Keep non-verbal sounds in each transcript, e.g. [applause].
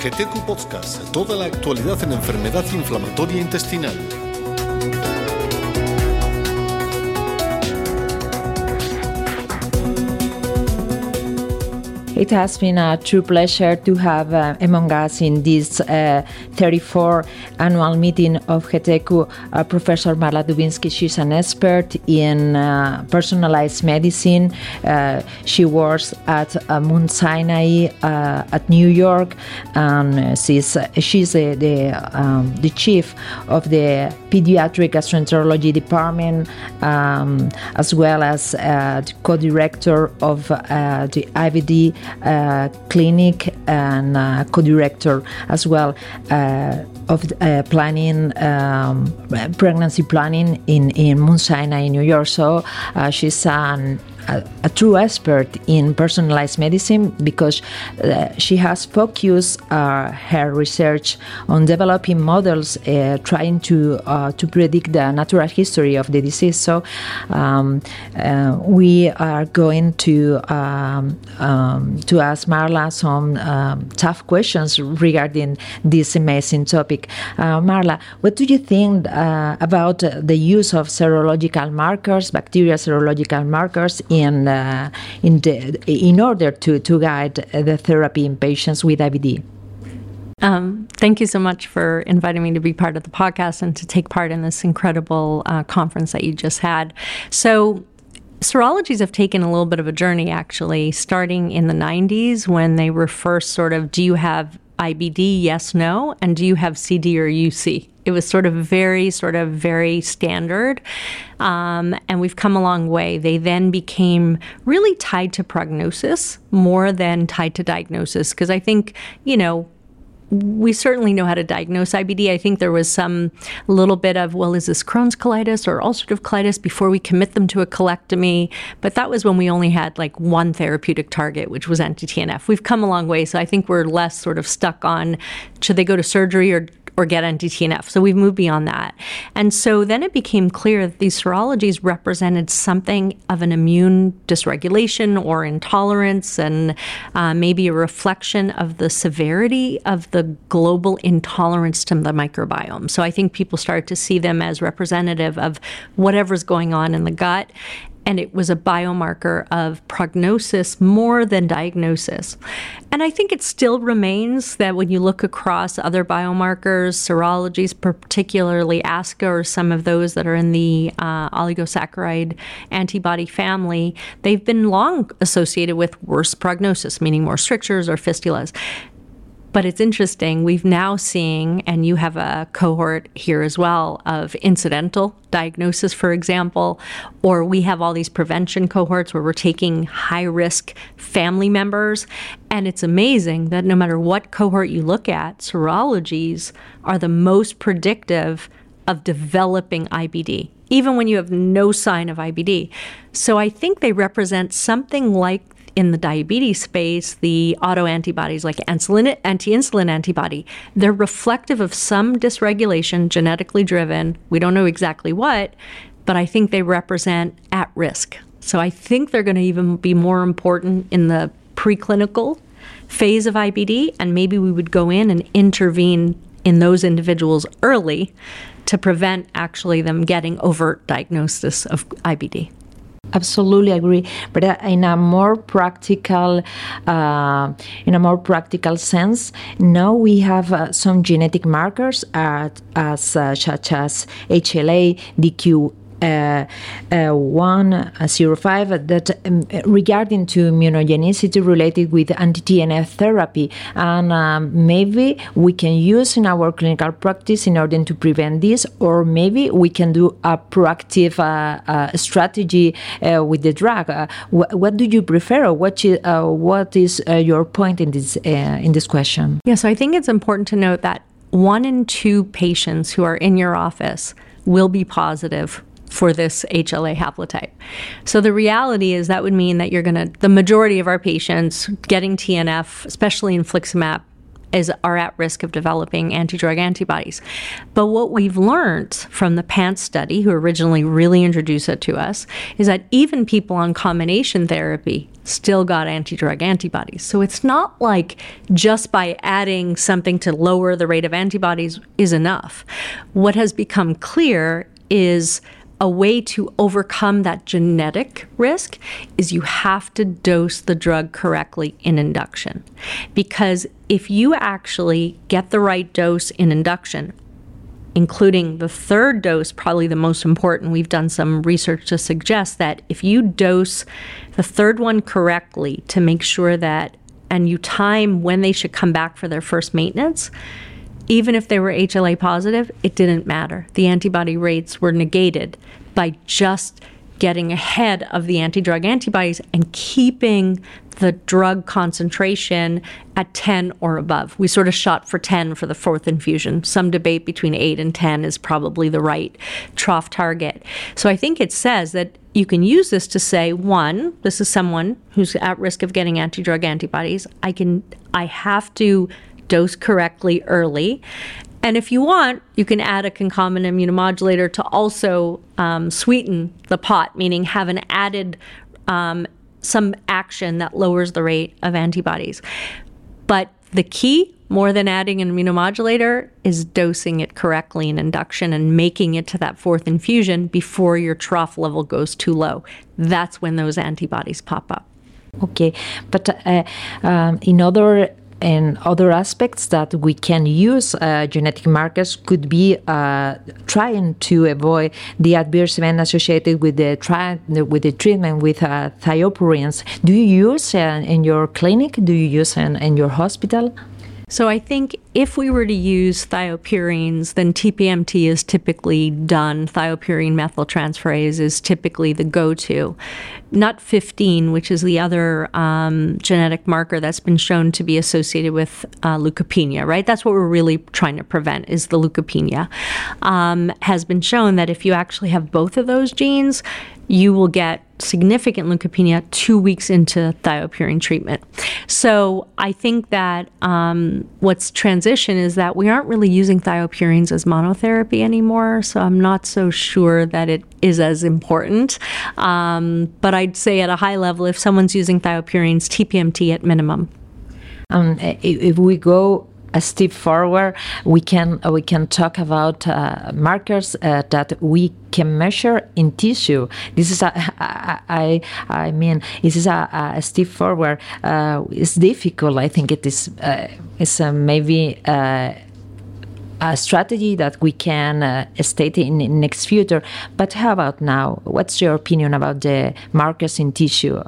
GTQ Podcast, toda la actualidad en enfermedad inflamatoria intestinal. It has been a true pleasure to have uh, among us in this uh, 34 annual meeting of GETECCU uh, Professor Marla Dubinsky. She's an expert in uh, personalized medicine. Uh, she works at uh, Mount Sinai at New York, and she's, she's the, the, um, the chief of the pediatric gastroenterology department, um, as well as the co director of the IBD uh, clinic and uh, co-director as well uh, of uh, planning um, pregnancy planning in in Mount Sinai in New York. So she's an a, a, true expert in personalized medicine because uh, she has focused uh, her research on developing models uh, trying to to predict the natural history of the disease. So um, we are going to um, um, to ask Marla some um, tough questions regarding this amazing topic. Marla, what do you think about the use of serological markers, bacterial serological markers in uh, in in order to to guide the therapy in patients with IBD. Um, thank you so much for inviting me to be part of the podcast and to take part in this incredible uh, conference that you just had. So, serologies have taken a little bit of a journey actually, starting in the 90s when they were first sort of do you have IBD, yes, no, and do you have CD or UC? It was sort of very, sort of very standard. Um, and we've come a long way. They then became really tied to prognosis more than tied to diagnosis. Because I think, you know, we certainly know how to diagnose IBD. I think there was some little bit of, well, is this Crohn's colitis or ulcerative colitis before we commit them to a colectomy? But that was when we only had like one therapeutic target, which was anti TNF. We've come a long way. So I think we're less sort of stuck on should they go to surgery or or get anti-TNF. So we've moved beyond that. And so then it became clear that these serologies represented something of an immune dysregulation or intolerance and uh, maybe a reflection of the severity of the global intolerance to the microbiome. So I think people started to see them as representative of whatever's going on in the gut and it was a biomarker of prognosis more than diagnosis. And I think it still remains that when you look across other biomarkers, serologies, particularly ASCA or some of those that are in the uh, oligosaccharide antibody family, they've been long associated with worse prognosis, meaning more strictures or fistulas. But it's interesting, we've now seeing, and you have a cohort here as well of incidental diagnosis, for example, or we have all these prevention cohorts where we're taking high risk family members. And it's amazing that no matter what cohort you look at, serologies are the most predictive of developing IBD, even when you have no sign of IBD. So I think they represent something like in the diabetes space, the autoantibodies like insulin, anti-insulin antibody, they're reflective of some dysregulation, genetically driven. We don't know exactly what, but I think they represent at risk. So I think they're going to even be more important in the preclinical phase of IBD, and maybe we would go in and intervene in those individuals early to prevent actually them getting overt diagnosis of IBD absolutely agree. But uh, in a more practical uh, in a more practical sense now we have uh, some genetic markers at, as such as HLA DQ uh, uh, 105 that um, regarding to immunogenicity related with anti-TNF therapy. And um, maybe we can use in our clinical practice in order to prevent this or maybe we can do a proactive uh, uh strategy uh, with the drug. Wh what do you prefer what, is, what is your point in this in this question? Yeah so I think it's important to note that one in two patients who are in your office will be positive for this HLA haplotype. So the reality is that would mean that you're going to, the majority of our patients getting TNF, especially infliximab, is are at risk of developing anti-drug antibodies. But what we've learned from the PANTS study, who originally really introduced it to us, is that even people on combination therapy still got anti-drug antibodies. So it's not like just by adding something to lower the rate of antibodies is enough. What has become clear is a way to overcome that genetic risk is you have to dose the drug correctly in induction. Because if you actually get the right dose in induction, including the third dose, probably the most important. We've done some research to suggest that if you dose the third one correctly to make sure that, and you time when they should come back for their first maintenance, even if they were HLA positive, it didn't matter. The antibody rates were negated by just getting ahead of the anti drug antibodies and keeping the drug concentration at 10 or above. We sort of shot for 10 for the fourth infusion. Some debate between 8 and 10 is probably the right trough target. So I think it says that you can use this to say one, this is someone who's at risk of getting anti-drug antibodies. I can I have to dose correctly early. And if you want, you can add a concomitant immunomodulator to also um, sweeten the pot, meaning have an added um, some action that lowers the rate of antibodies. But the key, more than adding an immunomodulator, is dosing it correctly in induction and making it to that fourth infusion before your trough level goes too low. That's when those antibodies pop up. Okay, but uh, um, in other and other aspects that we can use uh, genetic markers could be uh, trying to avoid the adverse event associated with the tri- with the treatment with uh, thiopurines. Do you use uh, in your clinic? Do you use in, in your hospital? So I think if we were to use thiopurines, then TPMT is typically done. Thiopurine methyltransferase is typically the go-to. NUDT15, which is the other um, genetic marker that's been shown to be associated with uh, leukopenia, right? That's what we're really trying to prevent is the leukopenia. Um, has been shown that if you actually have both of those genes, you will get significant leukopenia two weeks into thiopurine treatment. So I think that um, what's transition is that we aren't really using thiopurines as monotherapy anymore. So I'm not so sure that it is as important. Um, but I'd say at a high level, if someone's using thiopurines, TPMT at minimum. Um, if we go a step forward, we can uh, we can talk about uh, markers uh, that we can measure in tissue. This is a [laughs] I I mean this is a, a step forward. Uh, it's difficult. I think it is. Uh, it's uh, maybe a strategy that we can state in, in next future. But how about now? What's your opinion about the markers in tissue?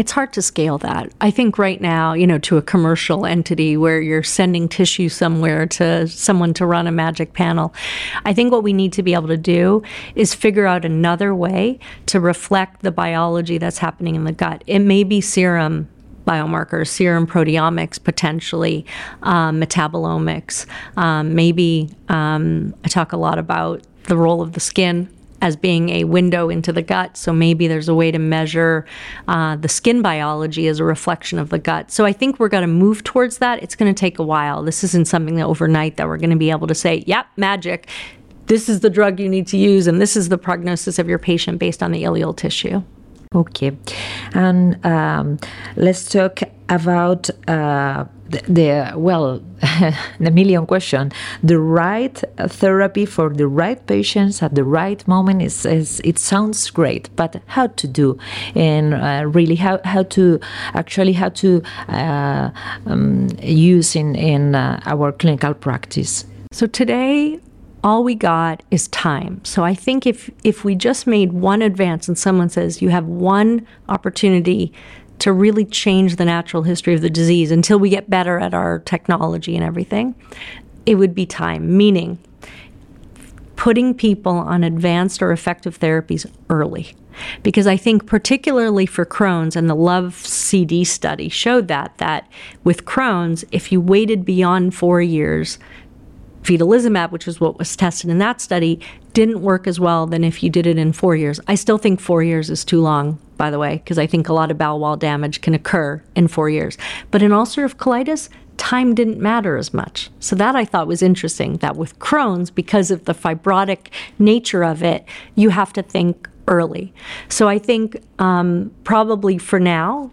It's hard to scale that. I think right now, you know, to a commercial entity where you're sending tissue somewhere to someone to run a magic panel, I think what we need to be able to do is figure out another way to reflect the biology that's happening in the gut. It may be serum biomarkers, serum proteomics, potentially um, metabolomics. Um, maybe um, I talk a lot about the role of the skin as being a window into the gut. So maybe there's a way to measure uh, the skin biology as a reflection of the gut. So I think we're going to move towards that. It's going to take a while. This isn't something that overnight that we're going to be able to say, yep, magic. This is the drug you need to use, and this is the prognosis of your patient based on the ileal tissue. Okay, and um, let's talk about uh, the, the, well, [laughs] the million question. The right therapy for the right patients at the right moment is, is it sounds great, but how to do and uh, really how, how to actually how to uh, um, use in in uh, our clinical practice. So today all we got is time. So I think if if we just made one advance and someone says you have one opportunity to really change the natural history of the disease until we get better at our technology and everything, it would be time, meaning putting people on advanced or effective therapies early. Because I think, particularly for Crohn's, and the Love CD study showed that, that with Crohn's, if you waited beyond four years vedolizumab, which is what was tested in that study, didn't work as well than if you did it in four years. I still think four years is too long, by the way, because I think a lot of bowel wall damage can occur in four years. But in ulcerative colitis, time didn't matter as much. So that I thought was interesting that with Crohn's, because of the fibrotic nature of it, you have to think early. So I think um, probably for now,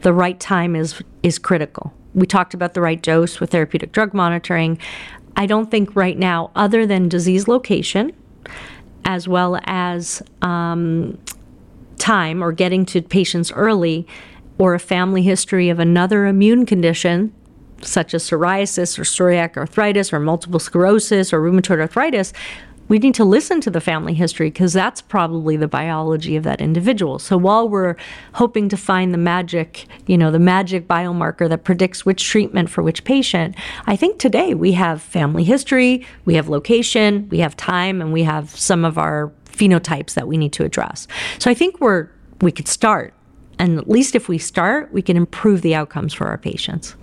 the right time is is critical. We talked about the right dose with therapeutic drug monitoring. I don't think right now, other than disease location, as well as um, time or getting to patients early, or a family history of another immune condition such as psoriasis or psoriatic arthritis or multiple sclerosis or rheumatoid arthritis, we need to listen to the family history because that's probably the biology of that individual. So while we're hoping to find the magic, you know, the magic biomarker that predicts which treatment for which patient, I think today we have family history, we have location, we have time, and we have some of our phenotypes that we need to address. So I think we're we could start. And at least if we start, we can improve the outcomes for our patients.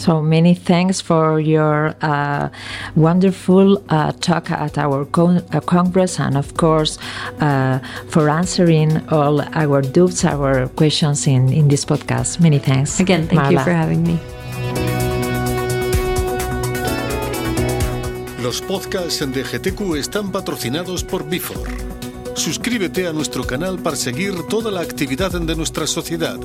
So many thanks for your uh, wonderful uh, talk at our con- uh, Congress and, of course, uh, for answering all our doubts, our questions in, in this podcast. Many thanks. Again, thank Marla. you for having me. Los podcasts de GETECCU están patrocinados por Vifor. Suscríbete a nuestro canal para seguir toda la actividad de nuestra sociedad.